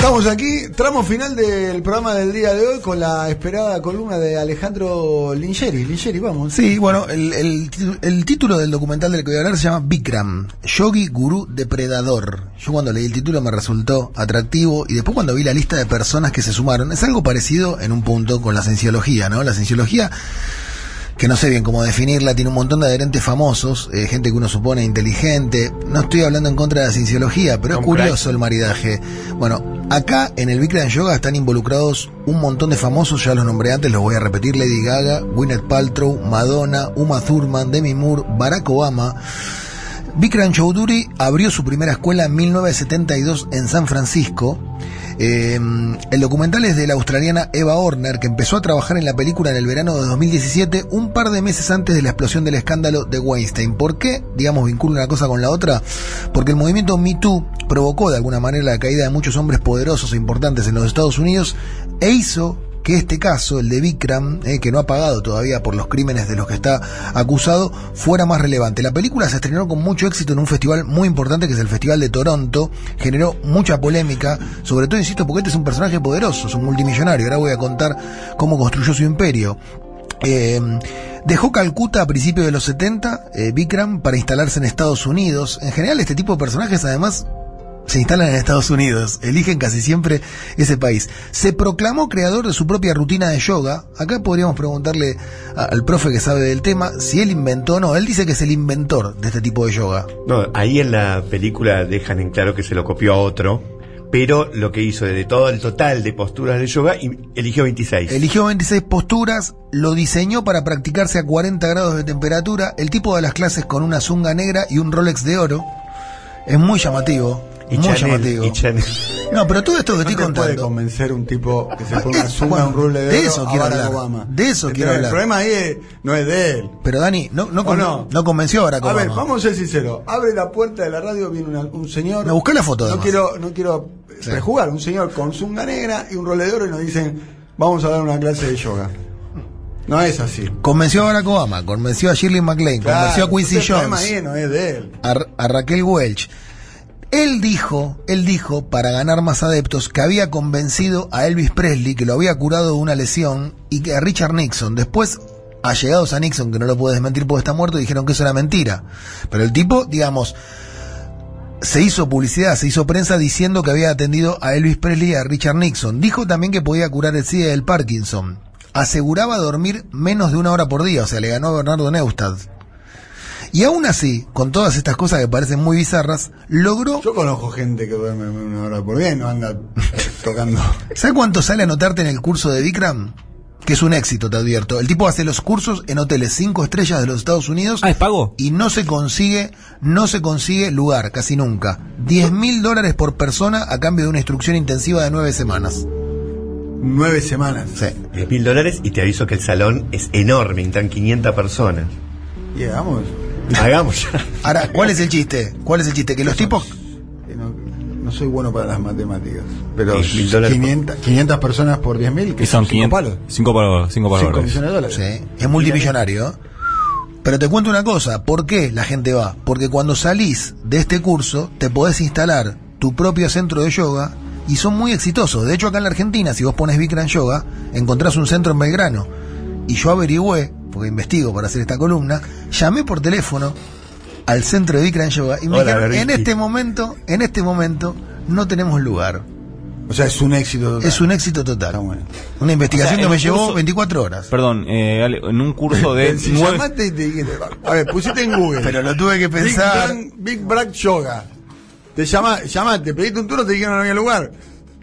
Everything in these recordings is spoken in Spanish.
Estamos aquí, tramo final del programa del día de hoy con la esperada columna de Alejandro Lingeri. Lingeri, vamos. Sí, bueno, el, el, título del documental del que voy a hablar se llama Bikram, Yogi Gurú Depredador. Yo cuando leí el título me resultó atractivo y después cuando vi la lista de personas que se sumaron, es algo parecido en un punto con la cienciología, ¿no? La cienciología que no sé bien cómo definirla, tiene un montón de adherentes famosos, eh, gente que uno supone inteligente. No estoy hablando en contra de la cienciología, pero es curioso el maridaje. Bueno, acá en el Bikram Yoga están involucrados un montón de famosos, ya los nombré antes, los voy a repetir, Lady Gaga, Gwyneth Paltrow, Madonna, Uma Thurman, Demi Moore, Barack Obama. Bikram Choudhury abrió su primera escuela en 1972 en San Francisco. Eh, el documental es de la australiana Eva Horner, que empezó a trabajar en la película en el verano de 2017, un par de meses antes de la explosión del escándalo de Weinstein. ¿Por qué, digamos, vincula una cosa con la otra? Porque el movimiento Me Too provocó de alguna manera la caída de muchos hombres poderosos e importantes en los Estados Unidos e hizo que este caso, el de Vikram, eh, que no ha pagado todavía por los crímenes de los que está acusado, fuera más relevante. La película se estrenó con mucho éxito en un festival muy importante que es el Festival de Toronto, generó mucha polémica, sobre todo, insisto, porque este es un personaje poderoso, es un multimillonario, ahora voy a contar cómo construyó su imperio. Eh, dejó Calcuta a principios de los 70, eh, Bikram, para instalarse en Estados Unidos. En general, este tipo de personajes, además, se instalan en Estados Unidos, eligen casi siempre ese país. Se proclamó creador de su propia rutina de yoga. Acá podríamos preguntarle al profe que sabe del tema si él inventó o no. Él dice que es el inventor de este tipo de yoga. No, ahí en la película dejan en claro que se lo copió a otro. Pero lo que hizo de todo el total de posturas de yoga, eligió 26. Eligió 26 posturas, lo diseñó para practicarse a 40 grados de temperatura. El tipo de las clases con una zunga negra y un Rolex de oro. Es muy llamativo. Y muy Chanel, llamativo. y Chanel. No, pero todo esto que estoy te puede contando. convencer un tipo que se ponga suma un ruble de, de eso a quiero Barack hablar. Obama. De eso quiero el hablar. problema ahí es- no es de él. Pero Dani, no, no, ¿O con- no? no convenció a Barack A ver, Obama. vamos a ser sinceros. Abre la puerta de la radio, viene una- un señor. Me busqué la foto, No además. quiero, no quiero Sí. prejugar. Un señor con zunga negra y un role de oro y nos dicen, vamos a dar una clase de yoga. No es así. Convenció a Barack Obama, convenció a Shirley MacLaine, convenció a Quincy entonces el problema Jones, ahí no es de él. a, a Raquel Welch. Él dijo, él dijo, para ganar más adeptos, que había convencido a Elvis Presley, que lo había curado de una lesión, y que a Richard Nixon. Después, allegados a Nixon, que no lo puede desmentir porque está muerto, dijeron que eso era mentira. Pero el tipo, digamos, se hizo publicidad, se hizo prensa diciendo que había atendido a Elvis Presley y a Richard Nixon. Dijo también que podía curar el SIDA y el Parkinson. Aseguraba dormir menos de una hora por día, o sea, le ganó a Bernardo Neustadt. Y aún así, con todas estas cosas que parecen muy bizarras, logró... Yo conozco gente que duerme una hora por día y no anda tocando. ¿Sabes cuánto sale anotarte en el curso de Bikram? Que es un éxito, te advierto. El tipo hace los cursos en hoteles 5 estrellas de los Estados Unidos Ah, ¿es pago? y no se consigue, no se consigue lugar, casi nunca. 10 mil dólares por persona a cambio de una instrucción intensiva de 9 semanas. Nueve semanas. Sí. 10 mil dólares y te aviso que el salón es enorme, entran 500 personas. Y hagamos. Hagamos. Ahora, ¿cuál es el chiste? ¿Cuál es el chiste? Que los tipos... No, soy bueno para las matemáticas. Pero Diez mil dólares 500, 500 personas por 10 mil. Que son cinco 500 palos. 5 palos. 5 palos. 5 verdes. millones de dólares. Sí, es multimillonario. Pero te cuento una cosa, ¿por qué la gente va? Porque cuando salís de este curso te podés instalar tu propio centro de yoga y son muy exitosos. De hecho, acá en la Argentina, si vos pones Bikram Yoga, encontrás un centro en Belgrano. Y yo averigüé, porque investigo para hacer esta columna, llamé por teléfono al centro de Bikram Yoga y me Hola, dijeron, en este momento, en este momento, no tenemos lugar. O sea, es un éxito total. Es un éxito total. Bueno. Una investigación O sea, que me llevó curso- 24 horas. Perdón, eh, Ale, en un curso de Si 9... llamaste y te dijiste, a ver, pusiste en Google. Pero lo tuve que Big pensar. Bang- Big Black Yoga. Te llama, llamaste, pediste un turno, te dijeron no había lugar.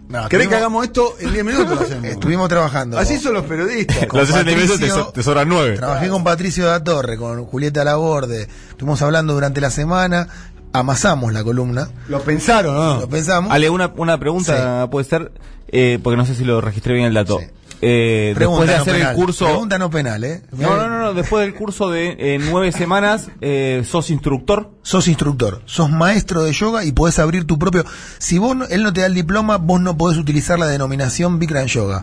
No, ¿Querés que hagamos esto en 10 minutos? Lo hacemos. Estuvimos trabajando. Así son los periodistas. Con Los 60 minutos te, Patricio- so- te sobran 9. Trabajé con Patricio da Torre, con Julieta Laborde. Estuvimos hablando durante la semana. Amasamos la columna. Lo pensaron, ¿no? Lo pensamos. Ale, una, una pregunta puede ser, eh, porque no sé si lo registré bien el dato. Sí. Eh, después de hacer penal. el curso... Pregunta no penal, ¿eh? No, no, no, no, después del curso de eh, nueve semanas, eh, sos instructor. Sos instructor, sos maestro de yoga y podés abrir tu propio. Si vos no- él no te da el diploma, vos no podés utilizar la denominación Bikram Yoga.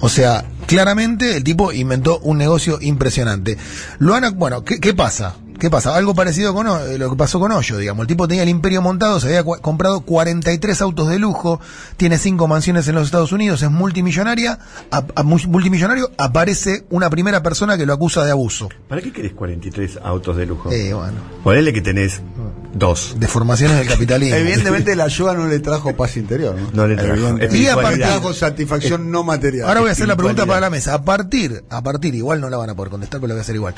O sea, claramente el tipo inventó un negocio impresionante. Lo han, bueno, ¿qué, qué pasa? ¿Qué pasa? Algo parecido con eh, lo que pasó con Hoyo, digamos. El tipo tenía el imperio montado, se había comprado 43 autos de lujo, tiene cinco mansiones en los Estados Unidos, es multimillonaria, a- mu- multimillonario, aparece una primera persona que lo acusa de abuso. ¿Para qué querés 43 autos de lujo? Eh, bueno, Ponele que tenés dos. deformaciones del capitalismo. Evidentemente la yoga no le trajo paz interior, ¿no? No le trajo. Y aparte- trajo satisfacción no material. Ahora voy a hacer la pregunta para la mesa. A partir, a partir, igual no la van a poder contestar, pero la voy a hacer igual.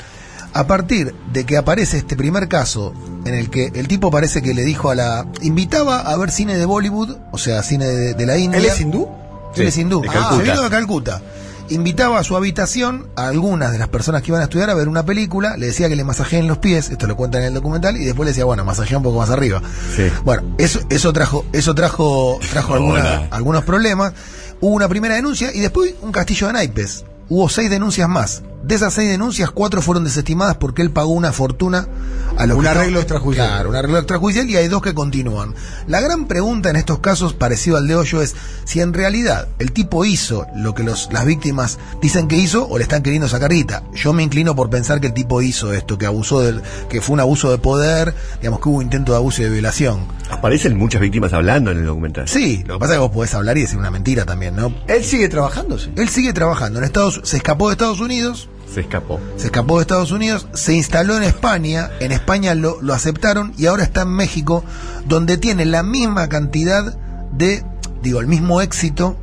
A partir de que aparece este primer caso en el que el tipo parece que le dijo a la. invitaba a ver cine de Bollywood, o sea, cine de, de la India. ¿Él es hindú? Él es Sí, hindú. de Ah, Calcuta. vino de Calcuta. Invitaba a su habitación a algunas de las personas que iban a estudiar a ver una película, le decía que le masajeen los pies, esto lo cuentan en el documental, y después le decía, bueno, masajea un poco más arriba. Sí. Bueno, eso, eso trajo, eso trajo, trajo alguna- algunos problemas. Hubo una primera denuncia y después un castillo de naipes. Hubo seis denuncias más. De esas seis denuncias, cuatro fueron desestimadas porque él pagó una fortuna a los Un que arreglo estaban- extrajudicial. Claro, un arreglo extrajudicial y hay dos que continúan. La gran pregunta en estos casos, parecido al de Hoyo, es si en realidad el tipo hizo lo que los, las víctimas dicen que hizo o le están queriendo sacar guita. Yo me inclino por pensar que el tipo hizo esto, que abusó del, que fue un abuso de poder, digamos que hubo intento de abuso y de violación. Aparecen muchas víctimas hablando en el documental. Sí, lo que pasa es que vos podés hablar y decir una mentira también, ¿no? Él sigue trabajando, sí. Él sigue trabajando en Estados, se escapó de Estados Unidos, Se escapó. se escapó de Estados Unidos, se instaló en España, en España lo, lo aceptaron y ahora está en México, donde tiene la misma cantidad de, digo, el mismo éxito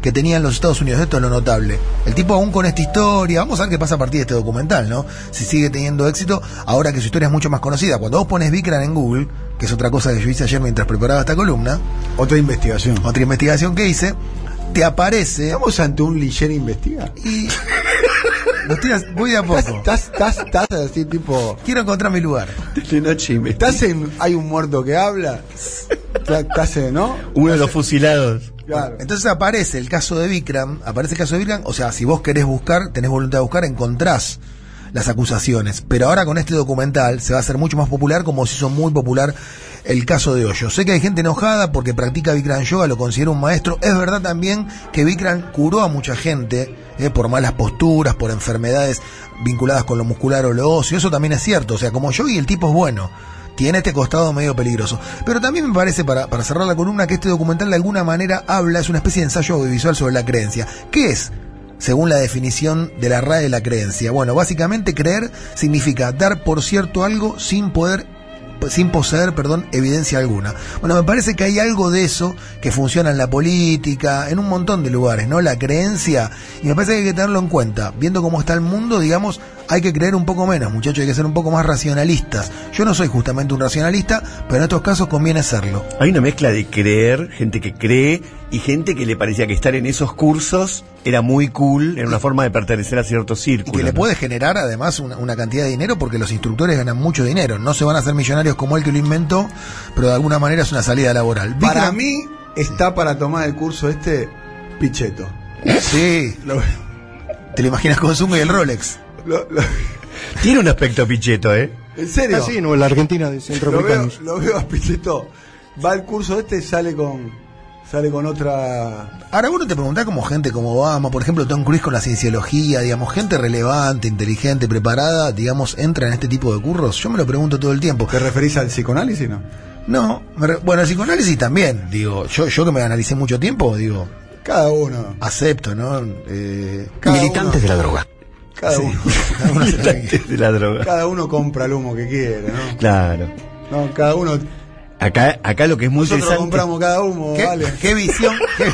que tenía en los Estados Unidos. Esto es lo notable. El tipo aún con esta historia, vamos a ver qué pasa a partir de este documental, ¿no? Si sigue teniendo éxito, ahora que su historia es mucho más conocida. Cuando vos pones Vikran en Google, que es otra cosa que yo hice ayer mientras preparaba esta columna, Otra investigación. otra investigación que hice, te aparece Estamos ante un Ligier investiga. y... lo estoy voy de a poco. Estás, estás, estás así tipo. Quiero encontrar mi lugar. De noche y me- ¿Estás en. hay un muerto que habla? Estás- Estás en. ¿no? Uno de los fusilados. Claro. Entonces aparece el caso de Vikram, aparece el caso de Vikram, o sea, si vos querés buscar, tenés voluntad de buscar, encontrás las acusaciones. Pero ahora con este documental se va a hacer mucho más popular, como se hizo muy popular el caso de Hoyo. Sé que hay gente enojada porque practica Vikram Yoga, lo considera un maestro. Es verdad también que Vikram curó a mucha gente eh, por malas posturas, por enfermedades vinculadas con lo muscular o lo óseo. Eso también es cierto. O sea, como yogi el tipo es bueno tiene este costado medio peligroso. Pero también me parece, para, para cerrar la columna, que este documental de alguna manera habla, es una especie de ensayo audiovisual sobre la creencia. ¿Qué es? Según la definición de la RAE de la creencia. Bueno, básicamente creer significa dar por cierto algo sin poder sin poseer, perdón, evidencia alguna. Bueno, me parece que hay algo de eso que funciona en la política, en un montón de lugares, ¿no? La creencia, y me parece que hay que tenerlo en cuenta. Viendo cómo está el mundo, digamos, hay que creer un poco menos, muchachos, hay que ser un poco más racionalistas. Yo no soy justamente un racionalista, pero en estos casos conviene serlo. Hay una mezcla de creer, gente que cree y gente que le parecía que estar en esos cursos era muy cool, era una forma de pertenecer a ciertos Y círculos. que le ¿no? puede generar además una, una cantidad de dinero porque los instructores ganan mucho dinero. No se van a hacer millonarios como él que lo inventó, pero de alguna manera es una salida laboral. Para mí está para tomar el curso este Pichetto. Sí, Lo, te lo imaginas con Zunga y el Rolex. lo- lo- Tiene un aspecto picheto, ¿eh? en serio. Ah, sí, no, la Argentina de lo, veo, lo veo a Pichetto. Va al curso este y sale con. Sale con otra. Ahora uno te preguntás como gente como Obama, por ejemplo Tom Cruise con la cienciología, digamos, gente relevante, inteligente, preparada, digamos, entra en este tipo de curros. Yo me lo pregunto todo el tiempo. ¿Te referís al psicoanálisis, no? No, me re- bueno, el psicoanálisis también, digo, yo, yo que me analicé mucho tiempo, digo, Cada uno. acepto, ¿no? Eh, Militantes uno- de la droga. Cada, sí, uno, cada uno. Militantes de la droga. cada uno compra el humo que quiere, ¿no? Claro. No, cada uno. Acá, acá lo que es muy Nosotros interesante. compramos cada humo, ¿Qué, vale. qué visión, qué,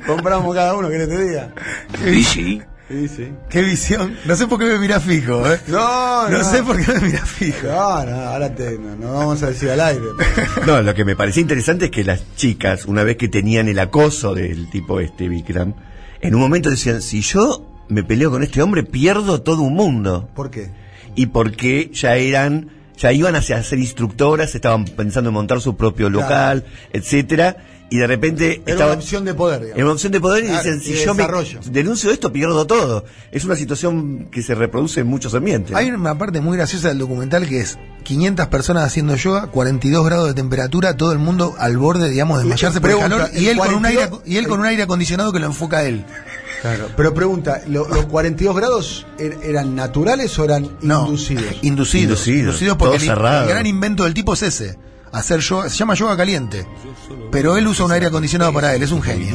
Compramos cada uno, ¿querés que te diga? qué visión, Sí, sí. qué visión. No sé por qué me mirás fijo, ¿eh? No, no. No sé por qué me mirás fijo. No, no, ahora te, no, no vamos a decir al aire. No, lo que me parecía interesante es que las chicas, una vez que tenían el acoso del tipo este Vikram, en un momento decían, si yo me peleo con este hombre, pierdo todo un mundo. ¿Por qué? Y porque ya eran, ya iban hacia ser instructoras, estaban pensando en montar su propio local, etcétera, y de repente Era estaban una opción de poder, en digamos. una opción de poder y Claro, dicen, si yo me denuncio esto, pierdo todo. Es una situación que se reproduce en muchos ambientes. Hay una parte muy graciosa del documental que es 500 personas haciendo yoga, 42 grados de temperatura, todo el mundo al borde, digamos, de desmayarse por el calor y ¿el él, con un aire, 42? y él con un aire acondicionado que lo enfoca a él. Claro, pero pregunta, ¿lo- ¿los 42 grados er- eran naturales o eran No, inducidos? Inducidos. Inducidos, Inducidos porque todo el, cerrado. el gran invento del tipo es ese. Hacer yoga, se llama yoga caliente. Pero él usa un aire acondicionado para él, es un genio.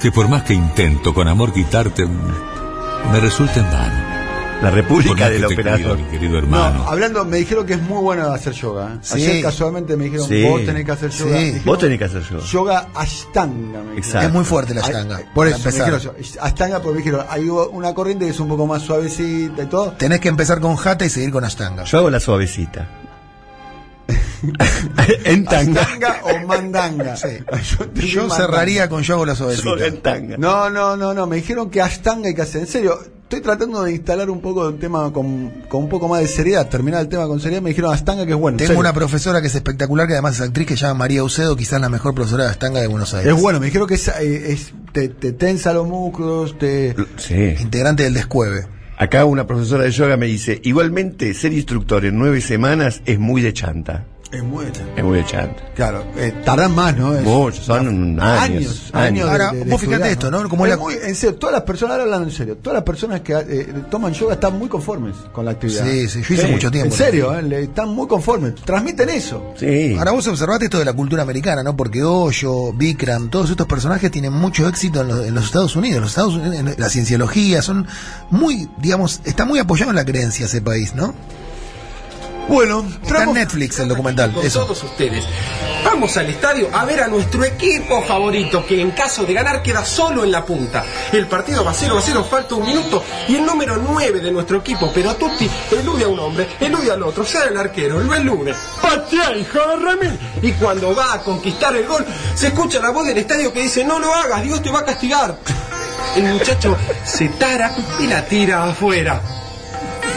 Que por más que intento con amor quitarte, me resulta en vano. La Por República del Operador. mi querido No, hermano. hablando, me dijeron que es muy bueno hacer yoga. ¿eh? Sí. Ayer casualmente me dijeron, Sí. vos tenés que hacer yoga. Sí. Dijeron, Vos tenés que hacer yoga. Yoga Ashtanga. Me dijeron. Exacto. Es muy fuerte la Ay, ashtanga. Por para eso, me dijeron. Ashtanga, porque me dijeron, hay una corriente que es un poco más suavecita y todo. Tenés que empezar con jata y seguir con ashtanga. Yo hago la suavecita. en tanga. Ashtanga o mandanga. Sí. Yo, mandanga. cerraría con yo hago la suavecita. Yoga en tanga. No, no, no, no. Me dijeron que Ashtanga hay que hacer. En serio, estoy tratando de instalar un poco de tema con, con un poco más de seriedad. Terminar el tema con seriedad. Me dijeron Ashtanga que es bueno. en Tengo serio. una profesora que es espectacular, que además es actriz, que se llama María Ucedo, quizás la mejor profesora de ashtanga de Buenos Aires. Es bueno, me dijeron que es, eh, es- te, te tensa los músculos, te... Sí. Integrante del descueve. Acá una profesora de yoga me dice, igualmente ser instructor en nueve semanas es muy de chanta. Es bueno. Es muy de chanta. Claro, eh, tardan más, ¿no? Es- Mucho, son años. años. de- Ahora, de- de vos fíjate estudiar, esto, ¿no? Como Es la- muy- en serio, todas las personas, ahora hablando en serio, todas las personas que eh, toman yoga están muy conformes con la actividad. Sí, sí, yo hice mucho tiempo. En serio, eh, están muy conformes. Transmiten eso. Sí. Ahora vos observaste esto de la cultura americana, ¿no? Porque Osho, Bikram, todos estos personajes tienen mucho éxito en, los- en los Estados Unidos. Los Estados Unidos, en la cienciología, son muy, digamos, está muy apoyado en la creencia ese país, ¿no? Bueno, Está en Netflix el documental, con eso. todos ustedes. Vamos al estadio a ver a nuestro equipo favorito, que en caso de ganar queda solo en la punta. El partido va 0 a 0, falta un minuto, y el número 9 de nuestro equipo, pero Tutti, elude a un hombre, elude al otro, sea el arquero, lo elude. ¡Patea, hijo de remil! Y cuando va a conquistar el gol, se escucha la voz del estadio que dice, no lo hagas, Dios te va a castigar. El muchacho se tara y la tira afuera.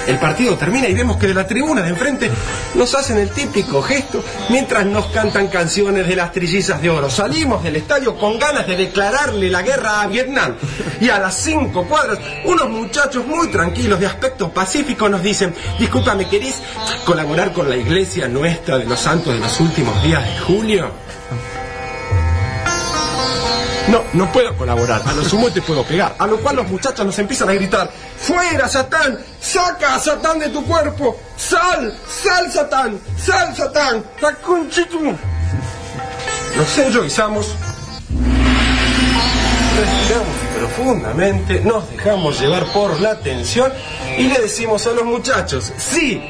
El partido termina y vemos que de la tribuna de enfrente nos hacen el típico gesto mientras nos cantan canciones de las trillizas de oro. Salimos del estadio con ganas de declararle la guerra a Vietnam. Y a las cinco cuadras, unos muchachos muy tranquilos de aspecto pacífico nos dicen, discúlpame, ¿querés colaborar con la iglesia nuestra de los santos de los últimos días de julio? No, no puedo colaborar. A lo sumo te puedo pegar. A lo cual los muchachos nos empiezan a gritar: ¡Fuera, Satán! ¡Saca Satán de tu cuerpo! ¡Sal! ¡Sal, Satán! ¡Sal, Satán! ¡La! Nos enjoizamos. Respiramos profundamente, nos dejamos llevar por la tensión y le decimos a los muchachos: ¡Sí!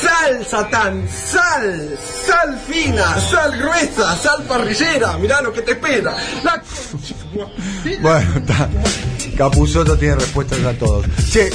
¡Sal, Satán! ¡Sal! ¡Sal fina! ¡Sal gruesa! ¡Sal parrillera! Mirá lo que te espera. La Bueno. Capuzoto tiene respuestas a todos. Che,